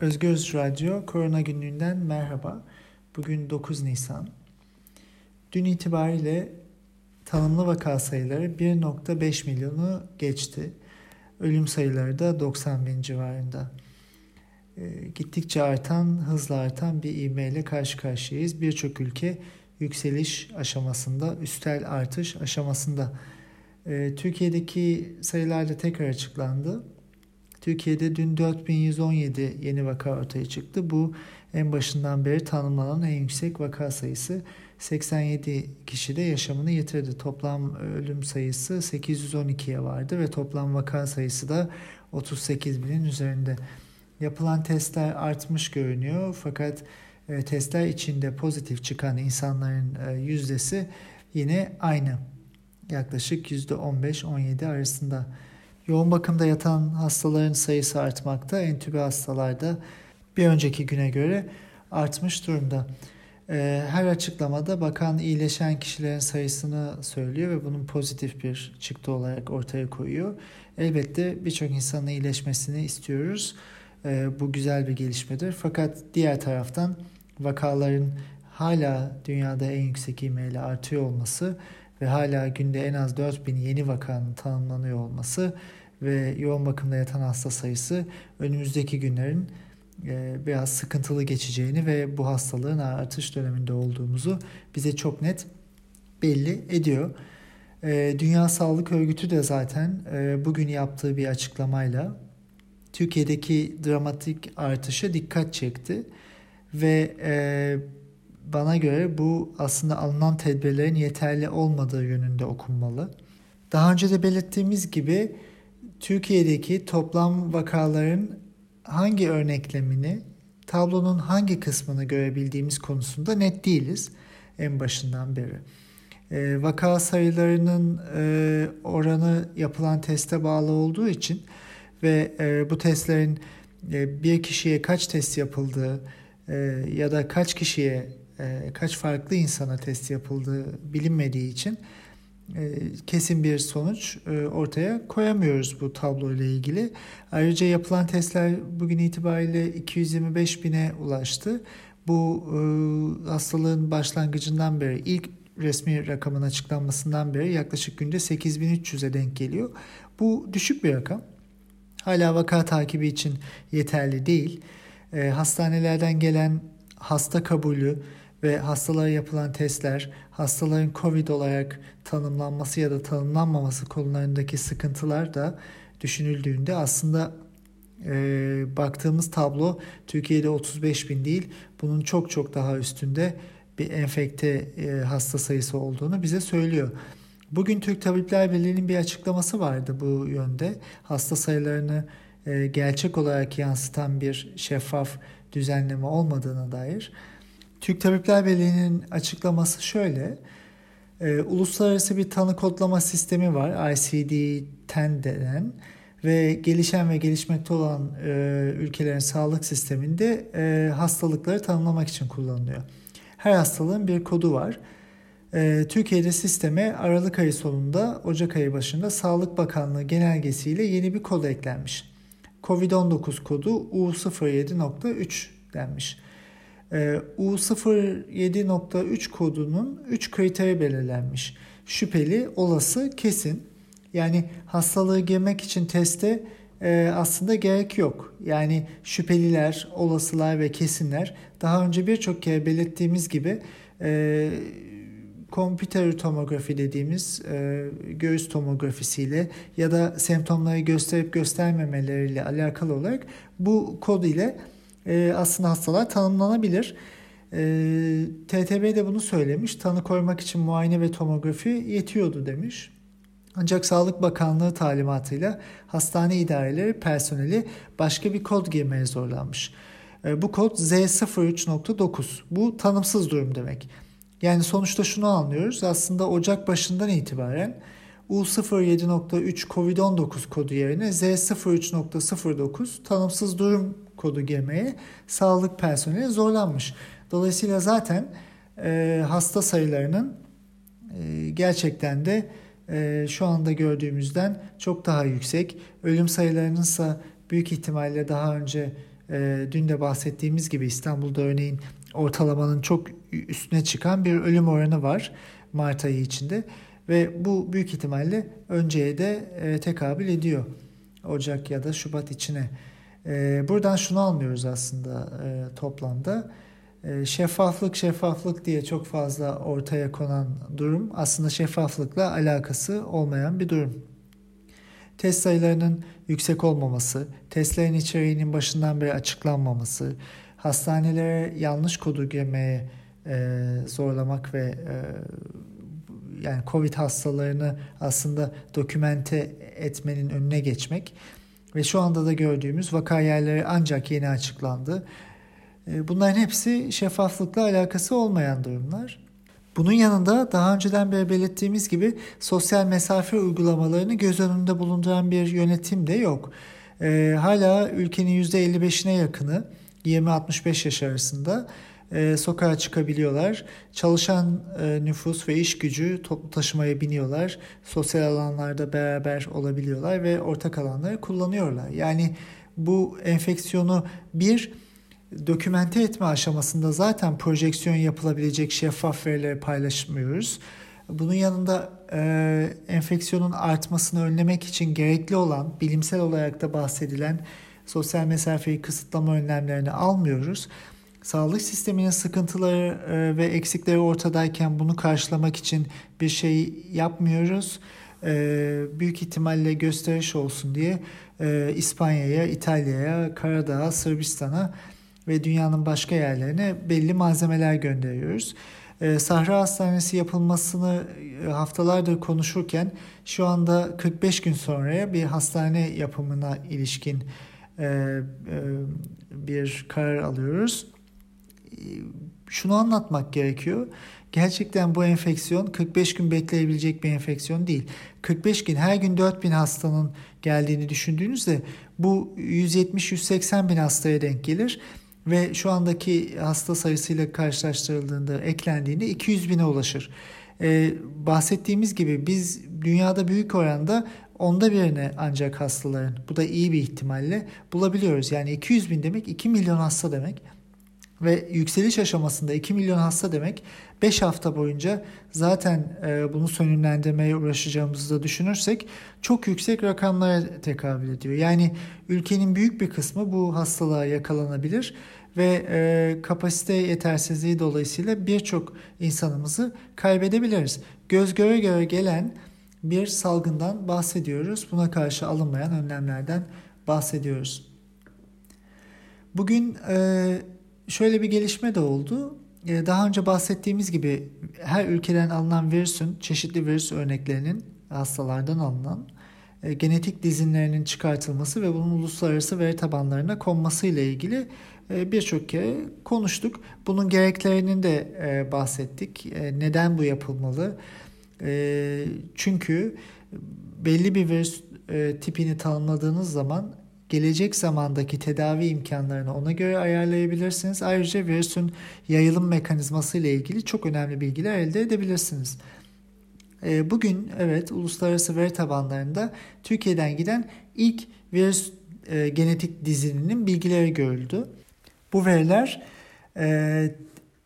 Özgür Radyo Korona Günlüğü'nden merhaba. Bugün 9 Nisan. Dün itibariyle tanımlı vaka sayıları 1.5 milyonu geçti. Ölüm sayıları da 90 bin civarında. E, gittikçe artan, hızla artan bir ivmeyle karşı karşıyayız. Birçok ülke yükseliş aşamasında, üstel artış aşamasında. E, Türkiye'deki sayılar da tekrar açıklandı. Türkiye'de dün 4117 yeni vaka ortaya çıktı. Bu en başından beri tanımlanan en yüksek vaka sayısı. 87 kişi de yaşamını yitirdi. Toplam ölüm sayısı 812'ye vardı ve toplam vaka sayısı da 38 binin üzerinde. Yapılan testler artmış görünüyor fakat e, testler içinde pozitif çıkan insanların e, yüzdesi yine aynı. Yaklaşık %15-17 arasında. Yoğun bakımda yatan hastaların sayısı artmakta. Entübe hastalarda bir önceki güne göre artmış durumda. Ee, her açıklamada bakan iyileşen kişilerin sayısını söylüyor ve bunun pozitif bir çıktı olarak ortaya koyuyor. Elbette birçok insanın iyileşmesini istiyoruz. Ee, bu güzel bir gelişmedir. Fakat diğer taraftan vakaların hala dünyada en yüksek ivmeyle artıyor olması ve hala günde en az 4000 yeni vakanın tanımlanıyor olması ve yoğun bakımda yatan hasta sayısı önümüzdeki günlerin e, biraz sıkıntılı geçeceğini ve bu hastalığın artış döneminde olduğumuzu bize çok net belli ediyor. E, Dünya Sağlık Örgütü de zaten e, bugün yaptığı bir açıklamayla Türkiye'deki dramatik artışa dikkat çekti ve bana göre bu aslında alınan tedbirlerin yeterli olmadığı yönünde okunmalı. Daha önce de belirttiğimiz gibi Türkiye'deki toplam vakaların hangi örneklemini, tablonun hangi kısmını görebildiğimiz konusunda net değiliz en başından beri. E, vaka sayılarının e, oranı yapılan teste bağlı olduğu için ve e, bu testlerin e, bir kişiye kaç test yapıldığı e, ya da kaç kişiye e, kaç farklı insana test yapıldığı bilinmediği için kesin bir sonuç e, ortaya koyamıyoruz bu tablo ile ilgili. Ayrıca yapılan testler bugün itibariyle 225 bine ulaştı. Bu hastalığın başlangıcından beri ilk resmi rakamın açıklanmasından beri yaklaşık günde 8300'e denk geliyor. Bu düşük bir rakam. Hala vaka takibi için yeterli değil. Hastanelerden gelen hasta kabulü ve hastalara yapılan testler, hastaların COVID olarak tanımlanması ya da tanımlanmaması konularındaki sıkıntılar da düşünüldüğünde aslında e, baktığımız tablo Türkiye'de 35 bin değil, bunun çok çok daha üstünde bir enfekte e, hasta sayısı olduğunu bize söylüyor. Bugün Türk Tabipler Birliği'nin bir açıklaması vardı bu yönde. Hasta sayılarını e, gerçek olarak yansıtan bir şeffaf düzenleme olmadığına dair. Türk Tabipler Birliği'nin açıklaması şöyle. E, uluslararası bir tanı kodlama sistemi var ICD-10 denen ve gelişen ve gelişmekte olan e, ülkelerin sağlık sisteminde e, hastalıkları tanımlamak için kullanılıyor. Her hastalığın bir kodu var. E, Türkiye'de sisteme Aralık ayı sonunda Ocak ayı başında Sağlık Bakanlığı genelgesiyle yeni bir kod eklenmiş. Covid-19 kodu U07.3 denmiş. Ee, U07.3 kodunun 3 kriteri belirlenmiş. Şüpheli, olası, kesin. Yani hastalığı girmek için teste e, aslında gerek yok. Yani şüpheliler, olasılar ve kesinler daha önce birçok kere belirttiğimiz gibi e, kompüter tomografi dediğimiz e, göğüs tomografisiyle ya da semptomları gösterip göstermemeleriyle alakalı olarak bu kod ile e, aslında hastalar tanımlanabilir. E, TTB de bunu söylemiş. Tanı koymak için muayene ve tomografi yetiyordu demiş. Ancak Sağlık Bakanlığı talimatıyla hastane idareleri personeli başka bir kod girmeye zorlanmış. E, bu kod Z03.9. Bu tanımsız durum demek. Yani sonuçta şunu anlıyoruz. Aslında Ocak başından itibaren U07.3 COVID-19 kodu yerine Z03.09 tanımsız durum kodu girmeye sağlık personeli zorlanmış. Dolayısıyla zaten e, hasta sayılarının e, gerçekten de e, şu anda gördüğümüzden çok daha yüksek. Ölüm sayılarının ise büyük ihtimalle daha önce e, dün de bahsettiğimiz gibi İstanbul'da örneğin ortalamanın çok üstüne çıkan bir ölüm oranı var Mart ayı içinde. Ve bu büyük ihtimalle önceye de e, tekabül ediyor. Ocak ya da Şubat içine. E, buradan şunu almıyoruz aslında e, toplamda. E, şeffaflık şeffaflık diye çok fazla ortaya konan durum aslında şeffaflıkla alakası olmayan bir durum. Test sayılarının yüksek olmaması, testlerin içeriğinin başından beri açıklanmaması, hastanelere yanlış kodu girmeye e, zorlamak ve e, yani Covid hastalarını aslında dokümente etmenin önüne geçmek ve şu anda da gördüğümüz vaka yerleri ancak yeni açıklandı. E, bunların hepsi şeffaflıkla alakası olmayan durumlar. Bunun yanında daha önceden beri belirttiğimiz gibi sosyal mesafe uygulamalarını göz önünde bulunduran bir yönetim de yok. E, hala ülkenin %55'ine yakını 20-65 yaş arasında e, sokağa çıkabiliyorlar. Çalışan e, nüfus ve iş gücü toplu taşımaya biniyorlar. Sosyal alanlarda beraber olabiliyorlar ve ortak alanları kullanıyorlar. Yani bu enfeksiyonu bir dokümente etme aşamasında zaten projeksiyon yapılabilecek şeffaf verileri paylaşmıyoruz. Bunun yanında e, enfeksiyonun artmasını önlemek için gerekli olan bilimsel olarak da bahsedilen sosyal mesafeyi kısıtlama önlemlerini almıyoruz. Sağlık sisteminin sıkıntıları e, ve eksikleri ortadayken bunu karşılamak için bir şey yapmıyoruz. E, büyük ihtimalle gösteriş olsun diye e, İspanya'ya, İtalya'ya, Karadağ'a, Sırbistan'a ve dünyanın başka yerlerine belli malzemeler gönderiyoruz. Sahra Hastanesi yapılmasını e, haftalardır konuşurken şu anda 45 gün sonraya bir hastane yapımına ilişkin bir karar alıyoruz. Şunu anlatmak gerekiyor. Gerçekten bu enfeksiyon 45 gün bekleyebilecek bir enfeksiyon değil. 45 gün her gün 4 bin hastanın geldiğini düşündüğünüzde bu 170-180 bin hastaya denk gelir ve şu andaki hasta sayısıyla karşılaştırıldığında eklendiğinde 200 bine ulaşır. Ee, bahsettiğimiz gibi biz dünyada büyük oranda onda birine ancak hastaların bu da iyi bir ihtimalle bulabiliyoruz. Yani 200 bin demek 2 milyon hasta demek ve yükseliş aşamasında 2 milyon hasta demek 5 hafta boyunca zaten e, bunu sönümlendirmeye uğraşacağımızı da düşünürsek çok yüksek rakamlara tekabül ediyor. Yani ülkenin büyük bir kısmı bu hastalığa yakalanabilir ve e, kapasite yetersizliği dolayısıyla birçok insanımızı kaybedebiliriz. Göz göre göre gelen bir salgından bahsediyoruz. Buna karşı alınmayan önlemlerden bahsediyoruz. Bugün e, şöyle bir gelişme de oldu. E, daha önce bahsettiğimiz gibi her ülkeden alınan virüsün, çeşitli virüs örneklerinin hastalardan alınan e, genetik dizinlerinin çıkartılması ve bunun uluslararası veri tabanlarına konması ile ilgili e, birçok kere konuştuk. Bunun gereklerinin de e, bahsettik. Neden bu yapılmalı? Çünkü belli bir virüs tipini tanımladığınız zaman gelecek zamandaki tedavi imkanlarını ona göre ayarlayabilirsiniz. Ayrıca virüsün yayılım mekanizması ile ilgili çok önemli bilgiler elde edebilirsiniz. Ee, bugün evet uluslararası veri tabanlarında Türkiye'den giden ilk virüs e, genetik dizilinin bilgileri görüldü. Bu veriler e,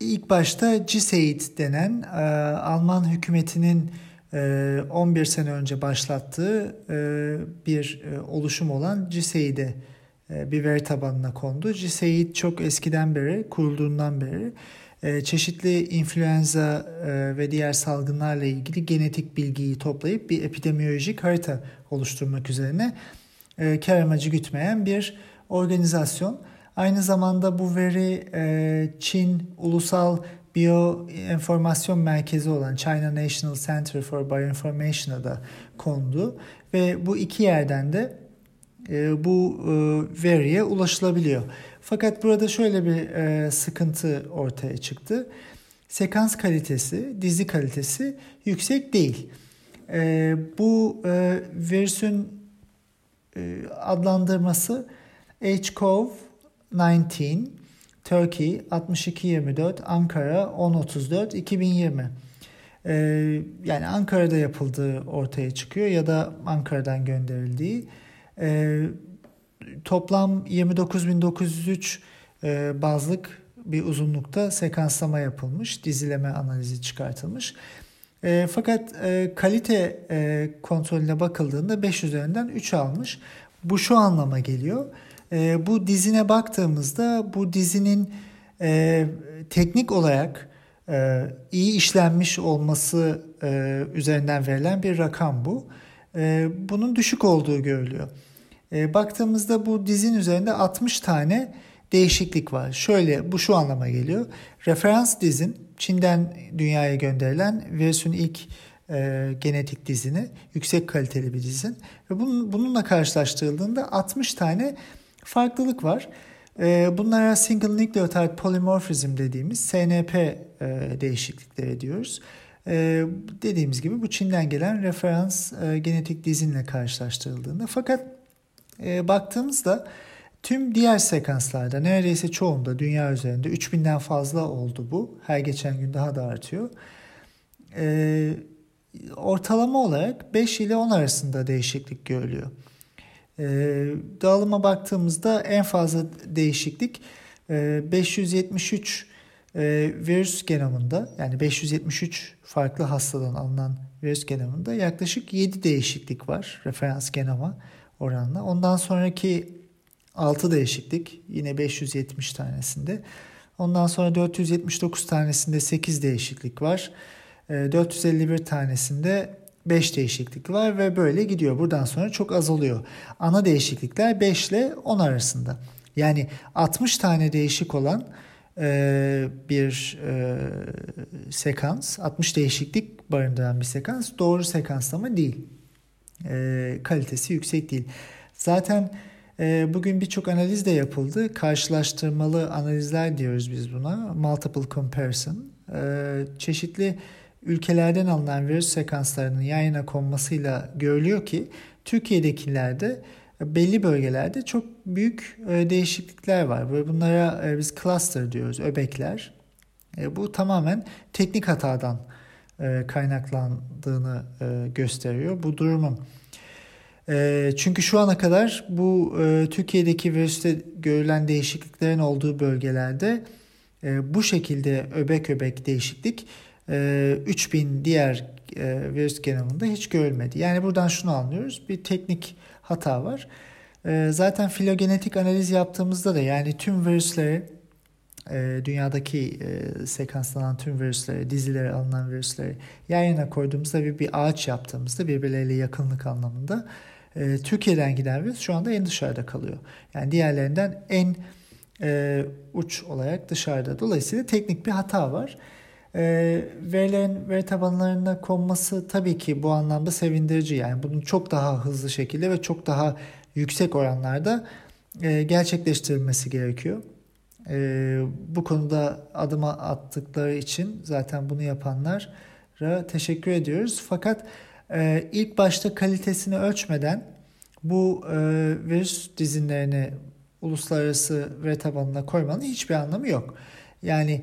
ilk başta GSAID denen e, Alman hükümetinin 11 sene önce başlattığı bir oluşum olan GSAID'e bir veri tabanına kondu. GSAID çok eskiden beri, kurulduğundan beri ee, çeşitli influenza e, ve diğer salgınlarla ilgili genetik bilgiyi toplayıp bir epidemiolojik harita oluşturmak üzerine e, kar amacı gütmeyen bir organizasyon. Aynı zamanda bu veri e, Çin Ulusal Bioenformasyon Merkezi olan China National Center for Bioinformation'a da kondu ve bu iki yerden de bu veriye ulaşılabiliyor. Fakat burada şöyle bir e, sıkıntı ortaya çıktı. Sekans kalitesi, dizi kalitesi yüksek değil. E, bu e, virüsün e, adlandırması HCOV 19 Turkey 6224 Ankara 1034 2020 ee, yani Ankara'da yapıldığı ortaya çıkıyor ya da Ankara'dan gönderildiği. Ee, toplam 29.903 e, bazlık bir uzunlukta sekanslama yapılmış, dizileme analizi çıkartılmış. E, fakat e, kalite e, kontrolüne bakıldığında 5 üzerinden 3 almış. Bu şu anlama geliyor. E, bu dizine baktığımızda bu dizinin e, teknik olarak e, iyi işlenmiş olması e, üzerinden verilen bir rakam bu. E, bunun düşük olduğu görülüyor. E, baktığımızda bu dizin üzerinde 60 tane değişiklik var. Şöyle bu şu anlama geliyor. Referans dizin Çin'den dünyaya gönderilen virüsün ilk e, genetik dizini yüksek kaliteli bir dizin ve bunun, bununla karşılaştırıldığında 60 tane farklılık var. E, bunlara single nucleotide polymorphism dediğimiz SNP e, değişiklikleri diyoruz. E, dediğimiz gibi bu Çin'den gelen referans e, genetik dizinle karşılaştırıldığında fakat e, baktığımızda Tüm diğer sekanslarda neredeyse çoğunda dünya üzerinde 3000'den fazla oldu bu. Her geçen gün daha da artıyor. Ee, ortalama olarak 5 ile 10 arasında değişiklik görülüyor. Ee, dağılıma baktığımızda en fazla değişiklik e, 573 e, virüs genomunda yani 573 farklı hastadan alınan virüs genomunda yaklaşık 7 değişiklik var referans genoma oranla. Ondan sonraki 6 değişiklik yine 570 tanesinde. Ondan sonra 479 tanesinde 8 değişiklik var. 451 ee, tanesinde 5 değişiklik var ve böyle gidiyor. Buradan sonra çok azalıyor. Ana değişiklikler 5 ile 10 arasında. Yani 60 tane değişik olan e, bir e, sekans, 60 değişiklik barındıran bir sekans doğru sekanslama değil. E, kalitesi yüksek değil. Zaten ee, bugün birçok analiz de yapıldı. Karşılaştırmalı analizler diyoruz biz buna. Multiple comparison. Ee, çeşitli ülkelerden alınan virüs sekanslarının yayına konmasıyla görülüyor ki Türkiye'dekilerde belli bölgelerde çok büyük e, değişiklikler var. Ve bunlara e, biz cluster diyoruz, öbekler. E, bu tamamen teknik hatadan kaynaklandığını gösteriyor. Bu durumun çünkü şu ana kadar bu Türkiye'deki virüste görülen değişikliklerin olduğu bölgelerde bu şekilde öbek öbek değişiklik 3000 e, diğer virüs genomunda hiç görülmedi. Yani buradan şunu anlıyoruz. Bir teknik hata var. zaten filogenetik analiz yaptığımızda da yani tüm virüsleri dünyadaki sekanslanan tüm virüsleri, dizilere alınan virüsleri yan yana koyduğumuzda bir, bir ağaç yaptığımızda birbirleriyle yakınlık anlamında e, Türkiye'den giden virüs şu anda en dışarıda kalıyor. Yani diğerlerinden en e, uç olarak dışarıda. Dolayısıyla teknik bir hata var. E, verilerin veri tabanlarına konması tabii ki bu anlamda sevindirici. Yani bunun çok daha hızlı şekilde ve çok daha yüksek oranlarda e, gerçekleştirilmesi gerekiyor. E, bu konuda adıma attıkları için zaten bunu yapanlara teşekkür ediyoruz. Fakat e, ilk başta kalitesini ölçmeden bu e, virüs dizinlerini uluslararası veri tabanına koymanın hiçbir anlamı yok. Yani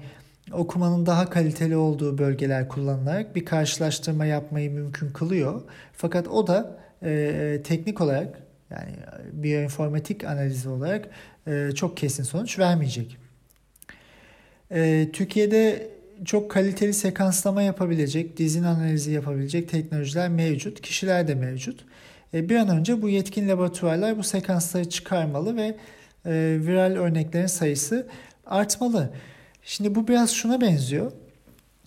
okumanın daha kaliteli olduğu bölgeler kullanılarak bir karşılaştırma yapmayı mümkün kılıyor. Fakat o da e, teknik olarak yani biyoinformatik analizi olarak e, çok kesin sonuç vermeyecek. E, Türkiye'de çok kaliteli sekanslama yapabilecek, dizin analizi yapabilecek teknolojiler mevcut, kişiler de mevcut. E, bir an önce bu yetkin laboratuvarlar bu sekansları çıkarmalı ve e, viral örneklerin sayısı artmalı. Şimdi bu biraz şuna benziyor.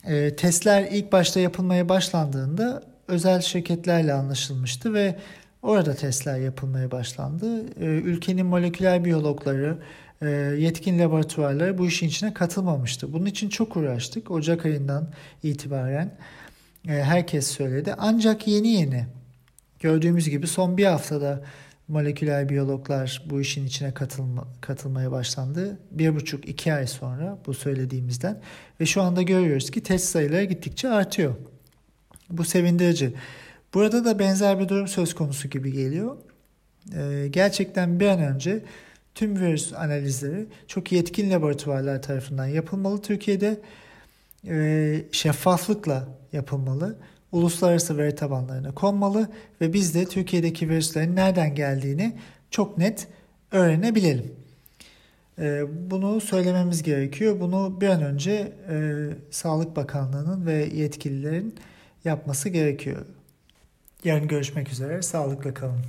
E, testler ilk başta yapılmaya başlandığında özel şirketlerle anlaşılmıştı ve orada testler yapılmaya başlandı. Ülkenin moleküler biyologları, e, yetkin laboratuvarları bu işin içine katılmamıştı. Bunun için çok uğraştık. Ocak ayından itibaren e, herkes söyledi. Ancak yeni yeni gördüğümüz gibi son bir haftada moleküler biyologlar bu işin içine katılma, katılmaya başlandı. Bir buçuk iki ay sonra bu söylediğimizden ve şu anda görüyoruz ki test sayıları gittikçe artıyor. Bu sevindirici. Burada da benzer bir durum söz konusu gibi geliyor. Ee, gerçekten bir an önce tüm virüs analizleri çok yetkin laboratuvarlar tarafından yapılmalı. Türkiye'de e, şeffaflıkla yapılmalı. Uluslararası veri tabanlarına konmalı ve biz de Türkiye'deki virüslerin nereden geldiğini çok net öğrenebilelim. E, bunu söylememiz gerekiyor. Bunu bir an önce e, Sağlık Bakanlığı'nın ve yetkililerin yapması gerekiyor. Yarın görüşmek üzere. Sağlıkla kalın.